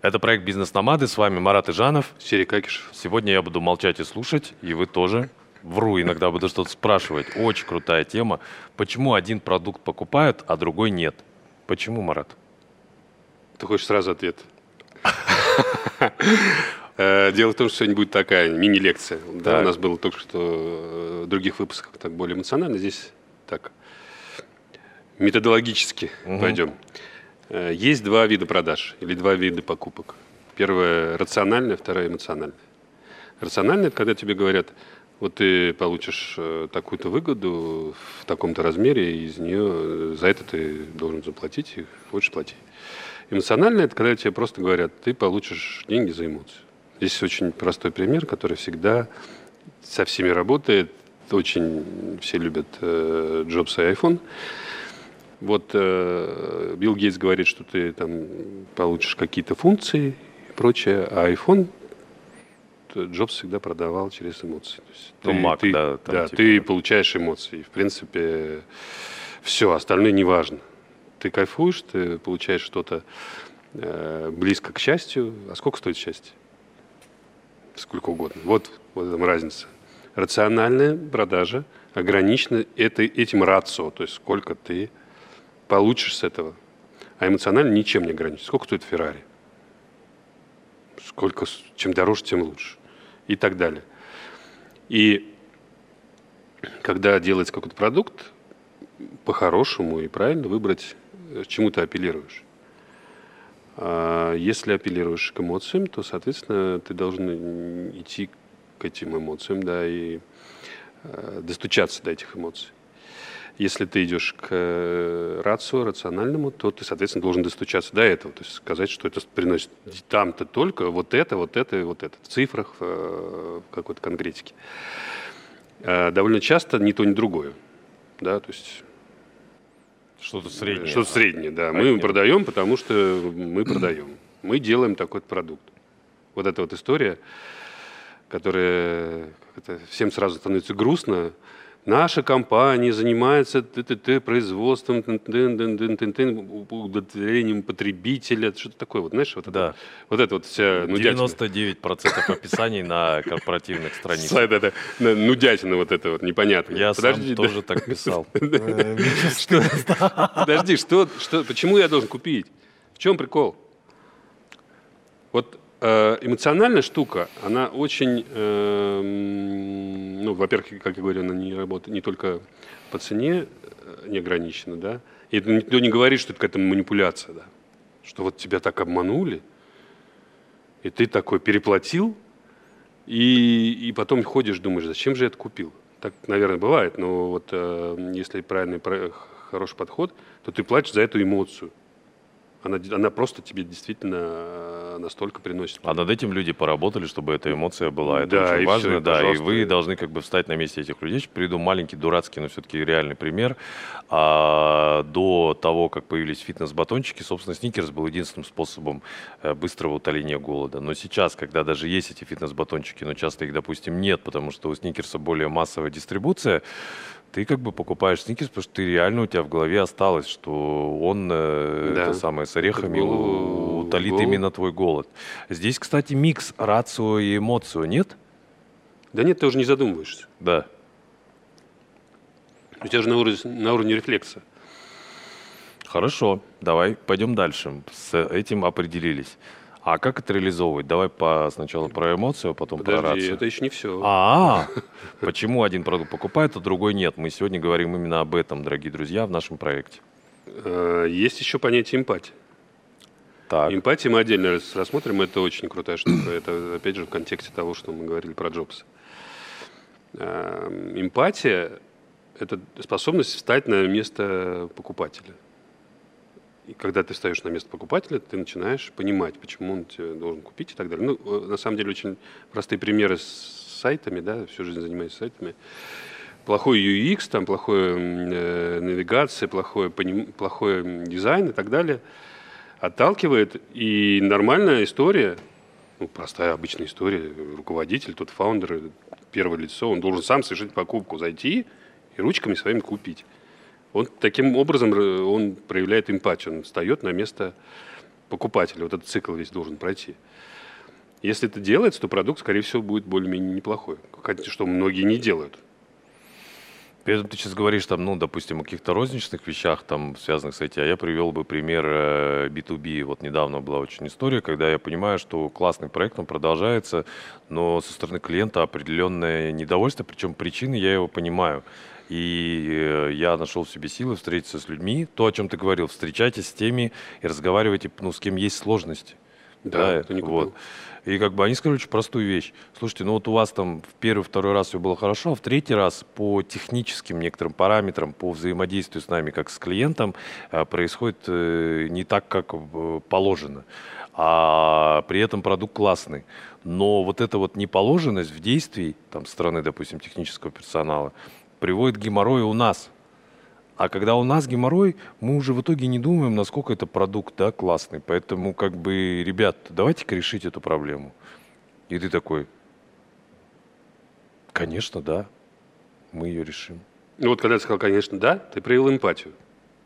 Это проект «Бизнес-номады». С вами Марат Ижанов. Серий Какишев. Сегодня я буду молчать и слушать, и вы тоже. Вру, иногда буду что-то спрашивать. Очень крутая тема. Почему один продукт покупают, а другой нет? Почему, Марат? Ты хочешь сразу ответ? Э, дело в том, что сегодня будет такая мини-лекция. Да, у нас было только что э, в других выпусках так более эмоционально. Здесь так методологически пойдем. Э, есть два вида продаж или два вида покупок. Первое рациональное, второе эмоциональное. Рациональное – это когда тебе говорят, вот ты получишь такую-то выгоду в таком-то размере, и из нее за это ты должен заплатить, и хочешь платить. Эмоциональное – это когда тебе просто говорят, ты получишь деньги за эмоцию. Здесь очень простой пример, который всегда со всеми работает. Очень все любят э, Джобс и iPhone. Вот э, Билл Гейтс говорит, что ты там получишь какие-то функции и прочее, а iPhone Джобс всегда продавал через эмоции. То есть ну, ты, Mac, ты, да, там, да, типа... ты получаешь эмоции. В принципе, все, остальное не важно. Ты кайфуешь, ты получаешь что-то э, близко к счастью. А сколько стоит счастье? сколько угодно. Вот, вот этом разница. Рациональная продажа ограничена это, этим рацио, то есть сколько ты получишь с этого. А эмоционально ничем не ограничен. Сколько стоит Феррари? Сколько, чем дороже, тем лучше. И так далее. И когда делается какой-то продукт, по-хорошему и правильно выбрать, чему ты апеллируешь. А если апеллируешь к эмоциям, то, соответственно, ты должен идти к этим эмоциям, да, и э, достучаться до этих эмоций. Если ты идешь к э, рацию, рациональному, то ты, соответственно, должен достучаться до этого. То есть сказать, что это приносит там-то только вот это, вот это и вот это. В цифрах, в э, какой-то конкретике. Довольно часто ни то, ни другое. Да, то есть что-то среднее. Что-то среднее, да. Мы продаем, потому что мы продаем. Мы делаем такой продукт. Вот эта вот история, которая всем сразу становится грустно, наша компания занимается т -т -т, производством, удовлетворением потребителя, что-то такое, вот знаешь, вот да. это вот, это вот вся нудятина. 99% описаний на корпоративных страницах. Сайт это, нудятина вот это вот непонятно. Я Подожди, сам тоже так писал. Подожди, что, что, почему я должен купить? В чем прикол? Вот эмоциональная штука, она очень, э, ну, во-первых, как я говорю, она не работает не только по цене э, не ограничена, да, и никто не говорит, что это какая-то манипуляция, да, что вот тебя так обманули, и ты такой переплатил, и, и потом ходишь, думаешь, зачем же я это купил? Так, наверное, бывает, но вот э, если правильный, хороший подход, то ты платишь за эту эмоцию. Она, она просто тебе действительно настолько приносит. А над этим люди поработали, чтобы эта эмоция была. Это да, очень важно, все, да. И вы должны как бы встать на месте этих людей. Приду маленький, дурацкий, но все-таки реальный пример. А, до того, как появились фитнес-батончики, собственно, сникерс был единственным способом э, быстрого утоления голода. Но сейчас, когда даже есть эти фитнес-батончики, но часто их, допустим, нет, потому что у сникерса более массовая дистрибуция, ты как бы покупаешь сникерс, потому что ты реально у тебя в голове осталось, что он э, да. это самое с орехами Гол... утолит Гол... именно твой голод. Здесь, кстати, микс рацио и эмоцио, нет? Да нет, ты уже не задумываешься. Да. У тебя же на уровне, на уровне рефлекса. Хорошо, давай пойдем дальше. С этим определились. А как это реализовывать? Давай по, сначала про эмоцию, а потом Подожди, про рацию. это еще не все. А, -а, а, почему один продукт покупает, а другой нет? Мы сегодня говорим именно об этом, дорогие друзья, в нашем проекте. Э, есть еще понятие эмпатии. Так. Эмпатия мы отдельно рассмотрим, это очень крутая штука. Это, опять же, в контексте того, что мы говорили про Джобса. Э, эмпатия – это способность встать на место покупателя – и когда ты встаешь на место покупателя, ты начинаешь понимать, почему он тебе должен купить и так далее. Ну, э, на самом деле, очень простые примеры с сайтами, да, всю жизнь занимаюсь сайтами. Плохой UX, там, плохая э, навигация, плохой, плохой дизайн и так далее отталкивает. И нормальная история, ну, простая обычная история, руководитель, тот фаундер, первое лицо, он должен сам совершить покупку, зайти и ручками своими купить. Он таким образом он проявляет эмпатию, он встает на место покупателя. Вот этот цикл весь должен пройти. Если это делается, то продукт, скорее всего, будет более-менее неплохой. Хотя, что многие не делают. Этом ты сейчас говоришь, там, ну, допустим, о каких-то розничных вещах, там, связанных с этим, а я привел бы пример B2B. Э, вот недавно была очень история, когда я понимаю, что классный проект, он продолжается, но со стороны клиента определенное недовольство, причем причины я его понимаю. И э, я нашел в себе силы встретиться с людьми. То, о чем ты говорил, встречайтесь с теми и разговаривайте, ну, с кем есть сложности. Да, да, не вот. И как бы они сказали очень простую вещь. Слушайте, ну вот у вас там в первый, второй раз все было хорошо, а в третий раз по техническим некоторым параметрам, по взаимодействию с нами, как с клиентом, э, происходит э, не так, как положено. А при этом продукт классный. Но вот эта вот неположенность в действии, там, со стороны, допустим, технического персонала, приводит к геморрою у нас – а когда у нас геморрой, мы уже в итоге не думаем, насколько это продукт да, классный. Поэтому, как бы, ребят, давайте-ка решить эту проблему. И ты такой, конечно, да, мы ее решим. Ну вот когда ты сказал, конечно, да, ты проявил эмпатию.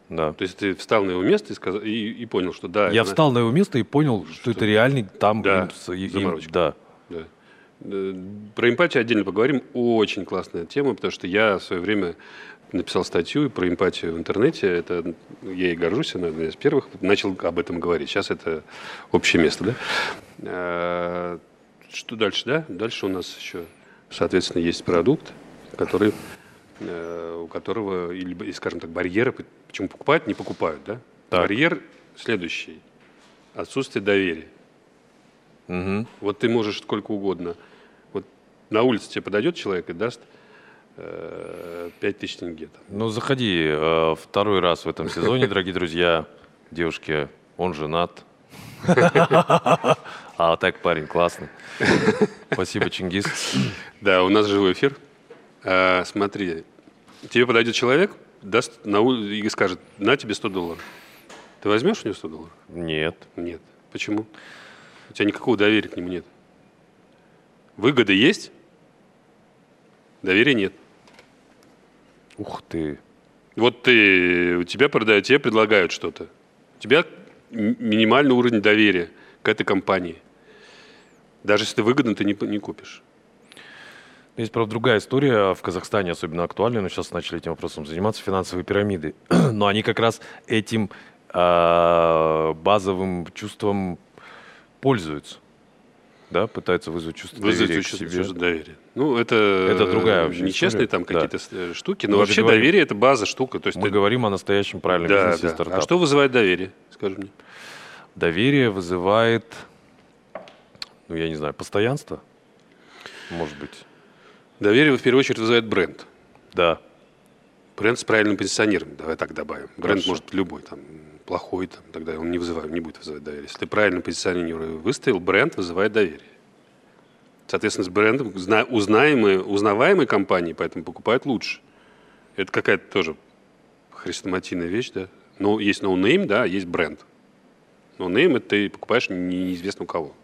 Да. То есть ты встал на его место и, сказал, и, и понял, что да. Я это, встал на его место и понял, что, что это реальный там да, им, им, да. да. Про эмпатию отдельно поговорим. Очень классная тема, потому что я в свое время написал статью про эмпатию в интернете. Это я и горжусь, она одна из первых. Начал об этом говорить. Сейчас это общее место, да? А, что дальше, да? Дальше у нас еще, соответственно, есть продукт, который, э, у которого, или, скажем так, барьеры, почему покупают, не покупают, да? Так. Барьер следующий. Отсутствие доверия. Угу. Вот ты можешь сколько угодно. Вот на улице тебе подойдет человек и даст 5 тысяч тенге. Ну, заходи э, второй раз в этом сезоне, дорогие друзья. Девушки, он женат. А так парень классный. Спасибо, Чингис. Да, у нас живой эфир. А, смотри, тебе подойдет человек, даст на и скажет, на тебе 100 долларов. Ты возьмешь у него 100 долларов? Нет. Нет. Почему? У тебя никакого доверия к нему нет. Выгода есть, доверия нет. Ух ты. Вот ты, у тебя продают, тебе предлагают что-то. У тебя минимальный уровень доверия к этой компании. Даже если ты выгодно, ты не, не купишь. Есть, правда, другая история в Казахстане, особенно актуальная, но сейчас начали этим вопросом заниматься, финансовые пирамиды. но они как раз этим э, базовым чувством пользуются да, пытаются вызвать чувство вызвать доверия чувство, к себе. Чувство доверия. Ну, это, это другая вообще нечестные там какие-то да. штуки, но мы вообще говорим, доверие – это база штука. То есть мы ты... говорим о настоящем правильном да, бизнесе да. стартапа. А что вызывает доверие, скажи мне? Доверие вызывает, ну, я не знаю, постоянство, может быть. Доверие, в первую очередь, вызывает бренд. Да. Бренд с правильным позиционированием, давай так добавим. Бренд Хорошо. может быть любой, там, плохой, там, тогда он не, вызывает, не будет вызывать доверие. Если ты правильно позиционирование выставил, бренд вызывает доверие. Соответственно, с брендом узнаемые, узнаваемые компании, поэтому покупают лучше. Это какая-то тоже хрестоматийная вещь, да. Но есть no name, да, есть бренд. No name – это ты покупаешь неизвестно у кого.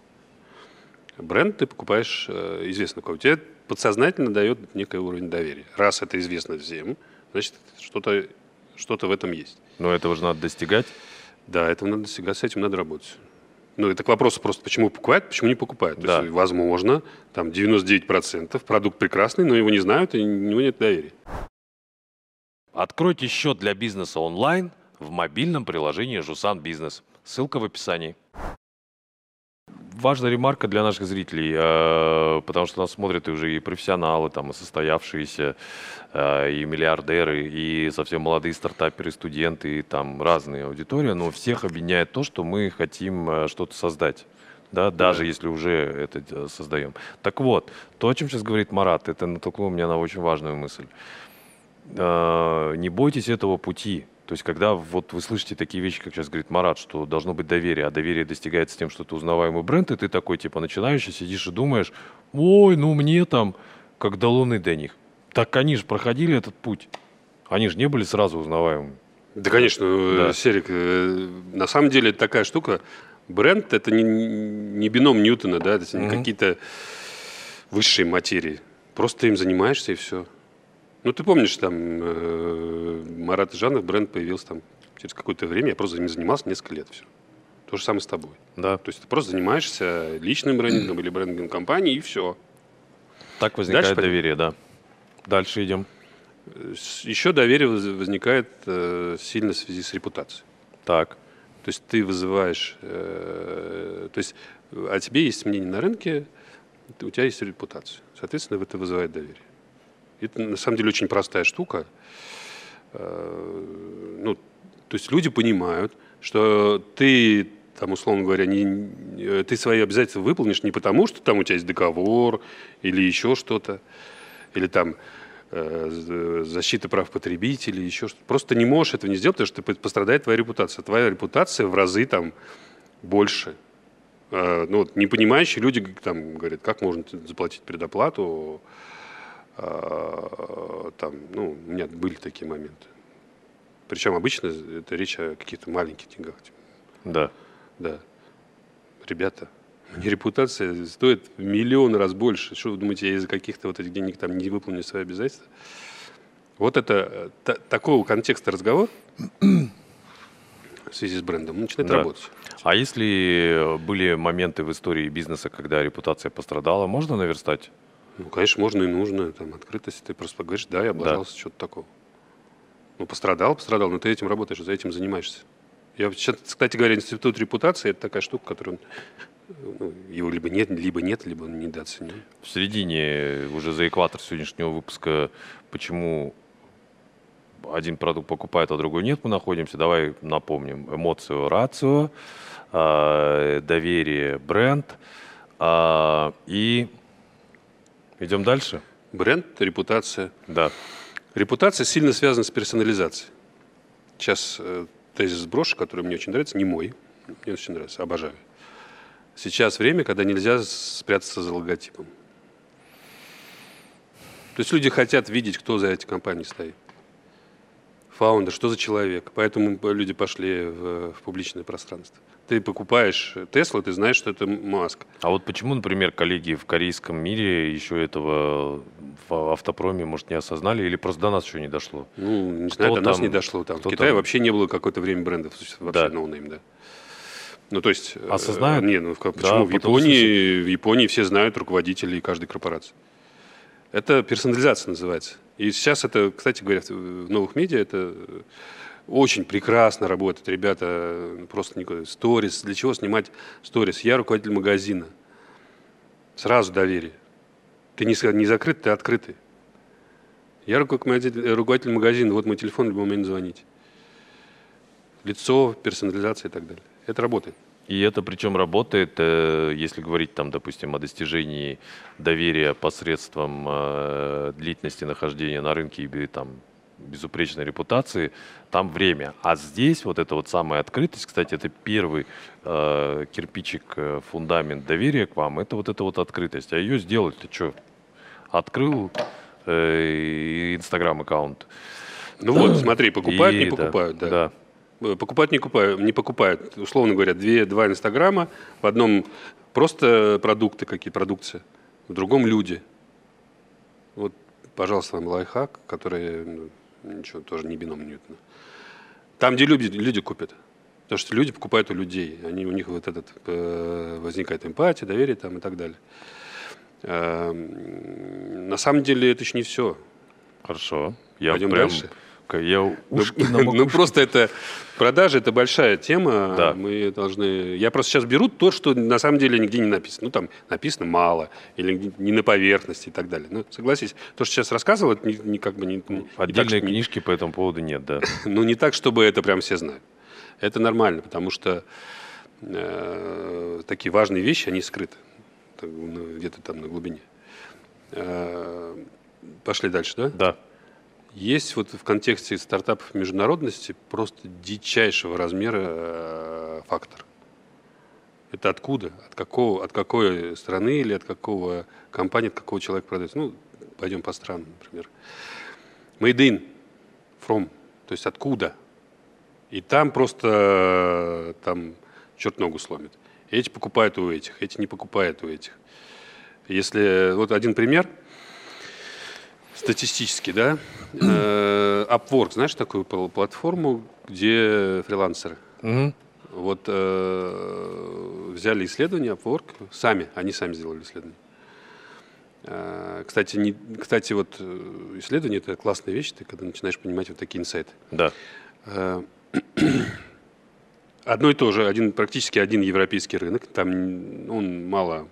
Бренд ты покупаешь э, известно у кого. Тебе подсознательно дает некий уровень доверия. Раз это известно всем, значит, что-то что в этом есть. Но этого же надо достигать. Да, этого надо достигать, с этим надо работать. Ну, это к вопросу просто, почему покупают, почему не покупают. Да. То есть, возможно, там 99% продукт прекрасный, но его не знают, и у него нет доверия. Откройте счет для бизнеса онлайн в мобильном приложении Жусан Бизнес. Ссылка в описании важная ремарка для наших зрителей, э, потому что нас смотрят уже и профессионалы, там, и состоявшиеся, э, и миллиардеры, и совсем молодые стартаперы, студенты, и там разные аудитории, но всех объединяет то, что мы хотим э, что-то создать. Да, даже да. если уже это создаем. Так вот, то, о чем сейчас говорит Марат, это натолкнуло меня на очень важную мысль. Не бойтесь этого пути. То есть, когда вот вы слышите такие вещи, как сейчас говорит Марат, что должно быть доверие, а доверие достигается тем, что ты узнаваемый бренд, и ты такой, типа, начинающий, сидишь и думаешь, ой, ну мне там, как до луны до них. Так они же проходили этот путь. Они же не были сразу узнаваемыми. Да, конечно, э, да. Серик, э, на самом деле это такая штука. Бренд – это не, не бином Ньютона, да, это не mm какие-то высшие материи. Просто ты им занимаешься и все. Ну, ты помнишь, там э, Марат Жанов, бренд появился там через какое-то время, я просто им занимался несколько лет, все. То же самое с тобой. Да. То есть ты просто занимаешься личным брендингом или брендингом компании, и все. Так возникает Дальше доверие, да. Дальше идем. Еще доверие возникает э, сильно в связи с репутацией. Так. То есть ты вызываешь, э, то есть о тебе есть мнение на рынке, у тебя есть репутация. Соответственно, это вызывает доверие. Это на самом деле очень простая штука. Э, ну, то есть люди понимают, что ты там, условно говоря, не, ты свои обязательства выполнишь не потому, что там у тебя есть договор или еще что-то, или там э, защита прав потребителей, еще что-то. Просто не можешь этого не сделать, потому что пострадает твоя репутация. Твоя репутация в разы там больше. Э, ну, вот, непонимающие люди там говорят, как можно заплатить предоплату. Э, там, ну, у меня были такие моменты. Причем обычно это речь о каких-то маленьких деньгах. Типа. Да. Да. Ребята, мне репутация стоит в миллион раз больше. Что вы думаете, я из-за каких-то вот этих денег там не выполню свои обязательства? Вот это та, такого контекста разговор в связи с брендом начинает да. работать. А если были моменты в истории бизнеса, когда репутация пострадала, можно наверстать? Ну, конечно, можно и нужно. Там открытость. Ты просто говоришь, да, я облажался, да. что-то такого. Ну, пострадал, пострадал, но ты этим работаешь, за этим занимаешься. Я, кстати говоря, институт репутации – это такая штука, которую ну, его либо нет, либо нет, либо он недооценен. В середине, уже за экватор сегодняшнего выпуска, почему один продукт покупает, а другой нет, мы находимся. Давай напомним. Эмоцию, рацию, э, доверие, бренд. Э, и идем дальше. Бренд, репутация. Да. Репутация сильно связана с персонализацией. Сейчас э, тезис сброшу, который мне очень нравится, не мой, мне очень нравится, обожаю. Сейчас время, когда нельзя спрятаться за логотипом. То есть люди хотят видеть, кто за этой компанией стоит. Фаундер, что за человек. Поэтому люди пошли в, в публичное пространство. Ты покупаешь Теслу, ты знаешь, что это Маск. А вот почему, например, коллеги в корейском мире еще этого в автопроме, может, не осознали, или просто до нас еще не дошло? Ну, не знаю, до там, нас не дошло. Там. В Китае там? вообще не было какое-то время брендов, вообще да. ноунейм, да. Ну, то есть... Э, Осознают? Не, ну, почему? Да, в, Японии, в Японии все знают руководителей каждой корпорации. Это персонализация называется. И сейчас это, кстати говоря, в новых медиа это очень прекрасно работает. Ребята просто никуда. Stories. Для чего снимать stories? Я руководитель магазина. Сразу доверие. Ты не, не закрыт, ты открытый. Я руководитель, руководитель магазина, вот мой телефон, в любой момент звонить. Лицо, персонализация и так далее. Это работает. И это причем работает, э, если говорить там, допустим, о достижении доверия посредством э, длительности нахождения на рынке и там безупречной репутации, там время. А здесь вот эта вот самая открытость, кстати, это первый э, кирпичик, э, фундамент доверия к вам, это вот эта вот открытость. А ее сделать ты что? Открыл э, инстаграм-аккаунт. Ну вот, смотри, покупают, и, не покупают, да. да. Э, покупают, не покупают, не покупают. Условно говоря, две, два инстаграма, в одном просто продукты какие, продукция, в другом люди. Вот, пожалуйста, вам лайфхак, который, ну, ничего, тоже не бином Ньютона. Там, где люди, люди купят. Потому что люди покупают у людей. Они, у них вот этот, э, возникает эмпатия, доверие там и так далее. Э, на самом деле это еще не все. Хорошо. Я Пойдем прям... дальше улыбка. Я ушки ну, ну просто это продажи это большая тема. Да. Мы должны. Я просто сейчас беру то, что на самом деле нигде не написано. Ну там написано мало или не на поверхности и так далее. Ну согласись, то, что сейчас рассказывал, это не, не как бы не. Отдельной так, книжки по этому поводу нет, да. ну не так, чтобы это прям все знают. Это нормально, потому что э, такие важные вещи они скрыты ну, где-то там на глубине. Э, пошли дальше, да? Да. Есть вот в контексте стартапов международности просто дичайшего размера э, фактор. Это откуда? От, какого, от какой страны или от какого компании, от какого человека продается? Ну, пойдем по странам, например. Made in, from, то есть откуда? И там просто там черт ногу сломит. Эти покупают у этих, эти не покупают у этих. Если вот один пример – статистически, да, э, Upwork, знаешь такую платформу, где фрилансеры? Угу. Вот э, взяли исследование Upwork, сами, они сами сделали исследование. Э, кстати, не, кстати, вот э, исследование это классная вещь, ты когда начинаешь понимать вот такие инсайты. Да. Э, одно и то же, один, практически один европейский рынок, там он мало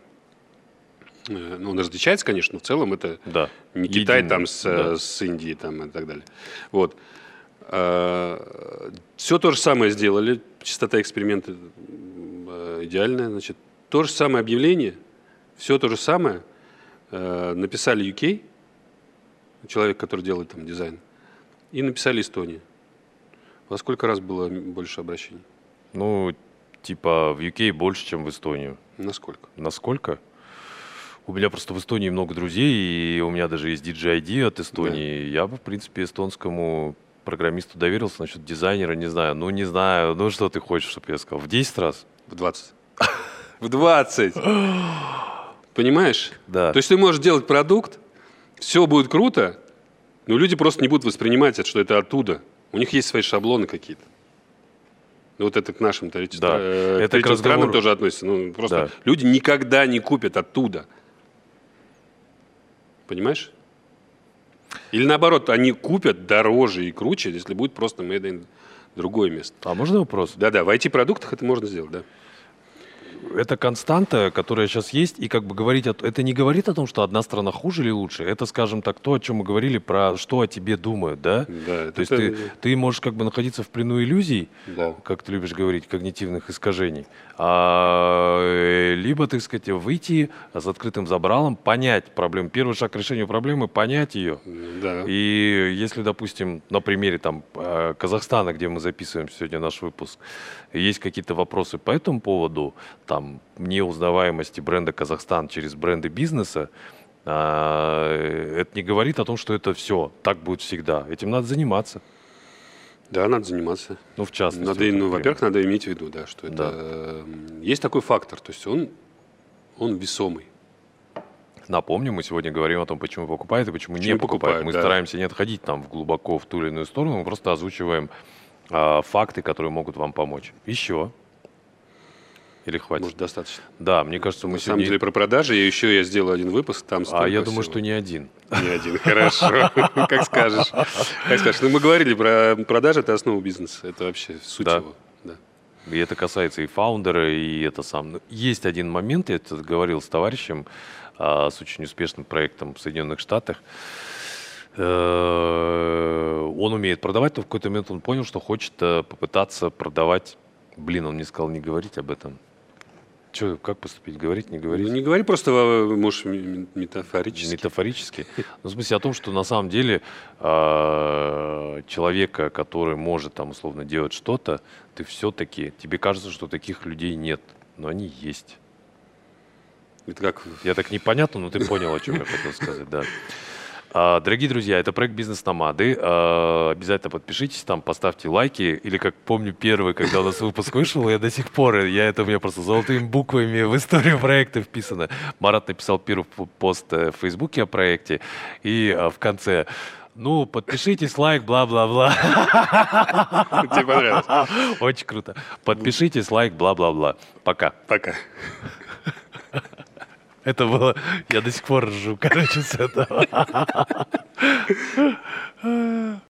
ну, он различается, конечно, но в целом это да. не Китай там с, да. с Индией там и так далее. Вот. А, все то же самое сделали, частота эксперимента э, идеальная, значит, то же самое объявление, все то же самое э, написали UK, человек, который делает там дизайн, и написали Эстония. Во сколько раз было больше обращений? Ну, типа в UK больше, чем в Эстонию. Насколько? Насколько? У меня просто в Эстонии много друзей, и у меня даже есть DJI от Эстонии. Да. Я бы, в принципе, эстонскому программисту доверился насчет дизайнера, не знаю. Ну, не знаю. Ну, что ты хочешь, чтобы я сказал? В 10 раз? В 20. В 20. Понимаешь? Да. То есть ты можешь делать продукт, все будет круто, но люди просто не будут воспринимать это, что это оттуда. У них есть свои шаблоны какие-то. Ну, вот это к нашим третьим, да. э, это к странам тоже относится. Ну, просто да. люди никогда не купят оттуда. Понимаешь? Или наоборот, они купят дороже и круче, если будет просто made in другое место. А можно вопрос? Да-да, в IT-продуктах это можно сделать, да это константа, которая сейчас есть, и как бы говорить, о, это не говорит о том, что одна страна хуже или лучше, это, скажем так, то, о чем мы говорили, про что о тебе думают, да? Да. То есть ты, ты можешь как бы находиться в плену иллюзий, да. как ты любишь говорить, когнитивных искажений, а, э, либо, так сказать, выйти с открытым забралом, понять проблему. Первый шаг к решению проблемы – понять ее. Да. И если, допустим, на примере там э, Казахстана, где мы записываем сегодня наш выпуск, есть какие-то вопросы по этому поводу, там, неузнаваемости бренда Казахстан через бренды бизнеса, а, это не говорит о том, что это все, так будет всегда. Этим надо заниматься. Да, надо заниматься. Ну, в частности. Надо, ну, во-первых, надо иметь в виду, да, что это да. есть такой фактор, то есть он, он весомый. Напомню, мы сегодня говорим о том, почему покупают и почему, почему не покупают. покупают. Мы да. стараемся не отходить там глубоко в ту или иную сторону, мы просто озвучиваем а, факты, которые могут вам помочь. Еще. Или хватит? Может, достаточно. Да, мне кажется, мы На сегодня... самом деле про продажи я еще я сделал один выпуск, там А я думаю, что не один. Не один, хорошо. Как скажешь. Как скажешь. Ну, мы говорили про продажи, это основа бизнеса. Это вообще суть его. И это касается и фаундера, и это сам. Есть один момент, я это говорил с товарищем, а, с очень успешным проектом в Соединенных Штатах. Э, он умеет продавать, но в какой-то момент он понял, что хочет э, попытаться продавать. Блин, он мне сказал не говорить об этом. Что, как поступить? Говорить, не говорить? Ну, не говори просто, может, метафорически. Метафорически. Ну, в смысле о том, что на самом деле э, человека, который может там условно делать что-то, ты все-таки, тебе кажется, что таких людей нет, но они есть. Это как... Я так непонятно, но ты понял, о чем я хотел сказать, да. А, дорогие друзья, это проект «Бизнес Номады». А, обязательно подпишитесь там, поставьте лайки. Или, как помню, первый, когда у нас выпуск вышел, я до сих пор, я это у меня просто золотыми буквами в историю проекта вписано. Марат написал первый пост э, в Фейсбуке о проекте. И а, в конце ну, подпишитесь, лайк, бла-бла-бла. Тебе понравилось? Очень круто. Подпишитесь, лайк, бла-бла-бла. Пока. Пока. Это было... Я до сих пор ржу, короче, с этого.